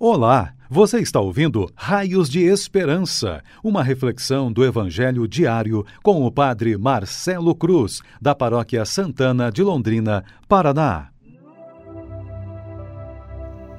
Olá, você está ouvindo Raios de Esperança, uma reflexão do Evangelho diário com o Padre Marcelo Cruz, da Paróquia Santana de Londrina, Paraná.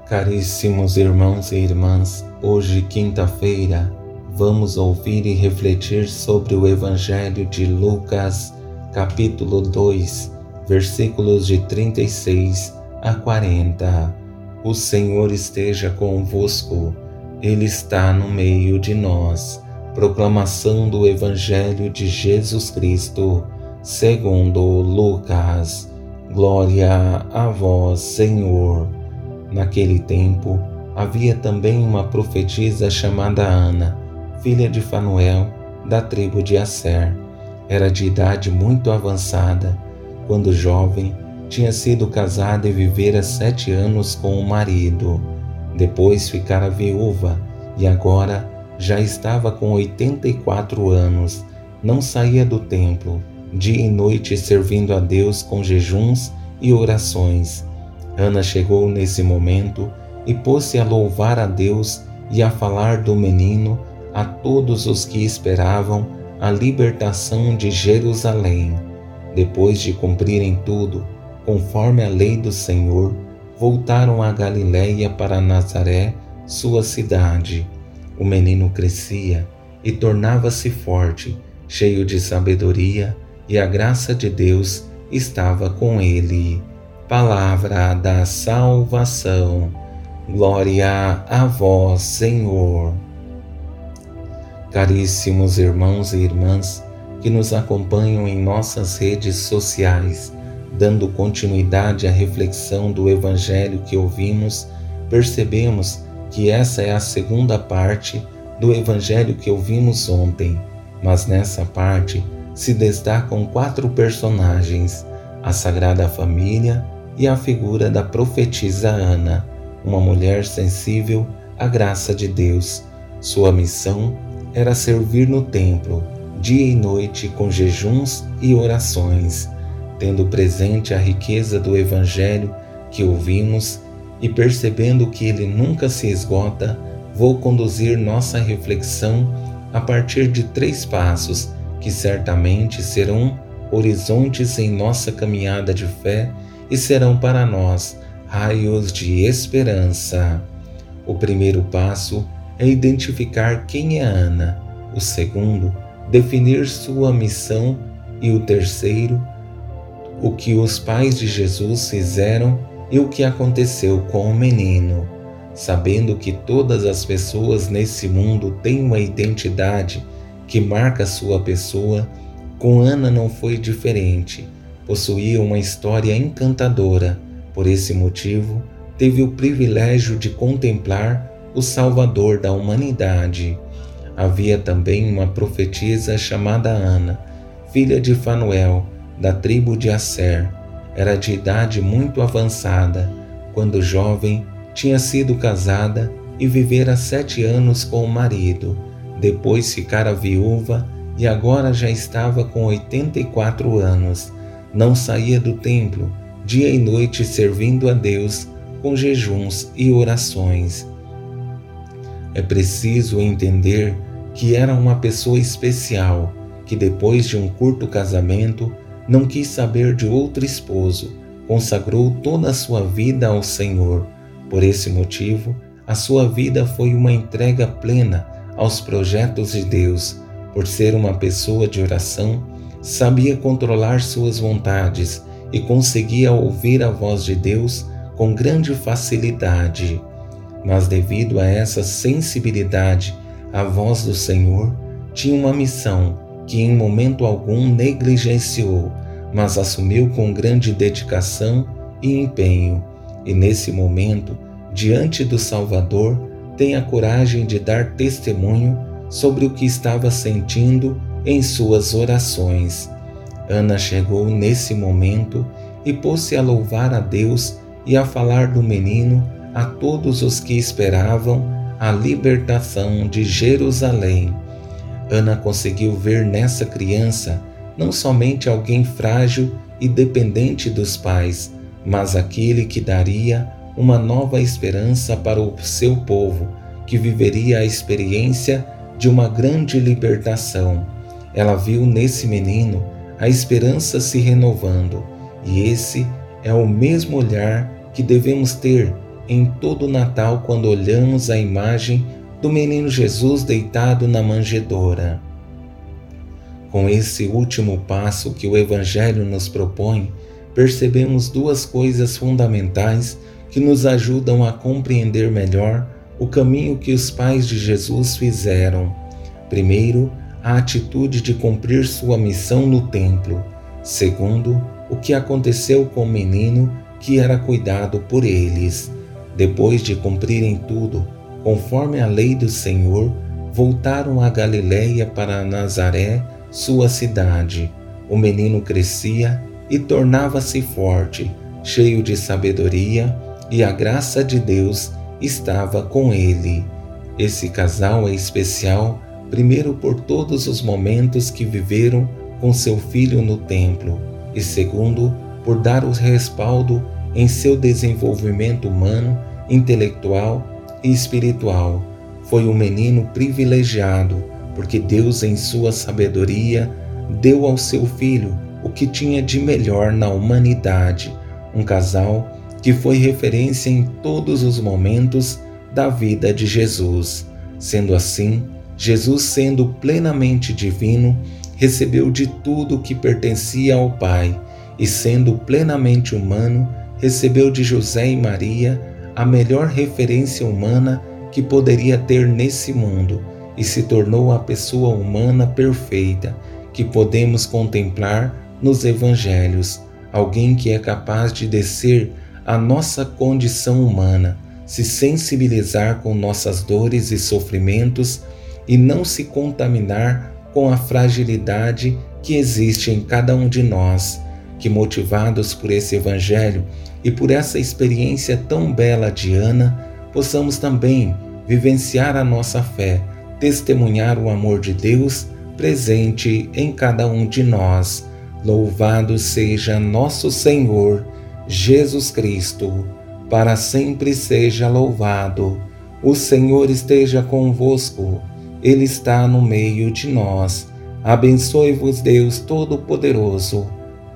Caríssimos irmãos e irmãs, hoje, quinta-feira, vamos ouvir e refletir sobre o Evangelho de Lucas, capítulo 2, versículos de 36 a 40. O Senhor esteja convosco, Ele está no meio de nós. Proclamação do Evangelho de Jesus Cristo, segundo Lucas. Glória a vós, Senhor. Naquele tempo, havia também uma profetisa chamada Ana, filha de Fanuel, da tribo de Asser. Era de idade muito avançada. Quando jovem, tinha sido casada e vivera sete anos com o marido. Depois ficara viúva e agora já estava com 84 anos. Não saía do templo, dia e noite servindo a Deus com jejuns e orações. Ana chegou nesse momento e pôs-se a louvar a Deus e a falar do menino a todos os que esperavam a libertação de Jerusalém. Depois de cumprirem tudo, conforme a lei do Senhor, voltaram a Galiléia para Nazaré, sua cidade. O menino crescia e tornava-se forte, cheio de sabedoria, e a graça de Deus estava com ele. Palavra da salvação. Glória a vós, Senhor. Caríssimos irmãos e irmãs que nos acompanham em nossas redes sociais, Dando continuidade à reflexão do Evangelho que ouvimos, percebemos que essa é a segunda parte do Evangelho que ouvimos ontem, mas nessa parte se destacam quatro personagens: a Sagrada Família e a figura da profetisa Ana, uma mulher sensível à graça de Deus. Sua missão era servir no templo, dia e noite, com jejuns e orações tendo presente a riqueza do Evangelho que ouvimos e percebendo que ele nunca se esgota, vou conduzir nossa reflexão a partir de três passos que certamente serão horizontes em nossa caminhada de fé e serão para nós raios de esperança. O primeiro passo é identificar quem é Ana, o segundo, definir sua missão e o terceiro, o que os pais de Jesus fizeram e o que aconteceu com o menino. Sabendo que todas as pessoas nesse mundo têm uma identidade que marca sua pessoa, com Ana não foi diferente. Possuía uma história encantadora. Por esse motivo, teve o privilégio de contemplar o Salvador da humanidade. Havia também uma profetisa chamada Ana, filha de Fanuel, da tribo de Asser. Era de idade muito avançada. Quando jovem, tinha sido casada e vivera sete anos com o marido. Depois ficara viúva e agora já estava com 84 anos. Não saía do templo, dia e noite servindo a Deus com jejuns e orações. É preciso entender que era uma pessoa especial, que depois de um curto casamento não quis saber de outro esposo, consagrou toda a sua vida ao Senhor. Por esse motivo, a sua vida foi uma entrega plena aos projetos de Deus. Por ser uma pessoa de oração, sabia controlar suas vontades e conseguia ouvir a voz de Deus com grande facilidade. Mas, devido a essa sensibilidade à voz do Senhor, tinha uma missão que em momento algum negligenciou, mas assumiu com grande dedicação e empenho. E nesse momento, diante do Salvador, tem a coragem de dar testemunho sobre o que estava sentindo em suas orações. Ana chegou nesse momento e pôs-se a louvar a Deus e a falar do menino a todos os que esperavam a libertação de Jerusalém. Ana conseguiu ver nessa criança não somente alguém frágil e dependente dos pais, mas aquele que daria uma nova esperança para o seu povo, que viveria a experiência de uma grande libertação. Ela viu nesse menino a esperança se renovando, e esse é o mesmo olhar que devemos ter em todo o Natal quando olhamos a imagem do menino Jesus deitado na manjedoura. Com esse último passo que o Evangelho nos propõe, percebemos duas coisas fundamentais que nos ajudam a compreender melhor o caminho que os pais de Jesus fizeram. Primeiro, a atitude de cumprir sua missão no templo. Segundo, o que aconteceu com o menino que era cuidado por eles. Depois de cumprirem tudo, conforme a lei do Senhor, voltaram a Galiléia para Nazaré, sua cidade. O menino crescia e tornava-se forte, cheio de sabedoria, e a graça de Deus estava com ele. Esse casal é especial, primeiro por todos os momentos que viveram com seu filho no templo, e segundo, por dar o respaldo em seu desenvolvimento humano, intelectual espiritual. Foi um menino privilegiado, porque Deus, em sua sabedoria, deu ao seu filho o que tinha de melhor na humanidade, um casal que foi referência em todos os momentos da vida de Jesus. Sendo assim, Jesus, sendo plenamente divino, recebeu de tudo o que pertencia ao Pai, e sendo plenamente humano, recebeu de José e Maria a melhor referência humana que poderia ter nesse mundo e se tornou a pessoa humana perfeita que podemos contemplar nos evangelhos, alguém que é capaz de descer a nossa condição humana, se sensibilizar com nossas dores e sofrimentos e não se contaminar com a fragilidade que existe em cada um de nós, que motivados por esse evangelho e por essa experiência tão bela de Ana, possamos também vivenciar a nossa fé, testemunhar o amor de Deus presente em cada um de nós. Louvado seja nosso Senhor Jesus Cristo, para sempre seja louvado. O Senhor esteja convosco, Ele está no meio de nós. Abençoe-vos, Deus Todo-Poderoso,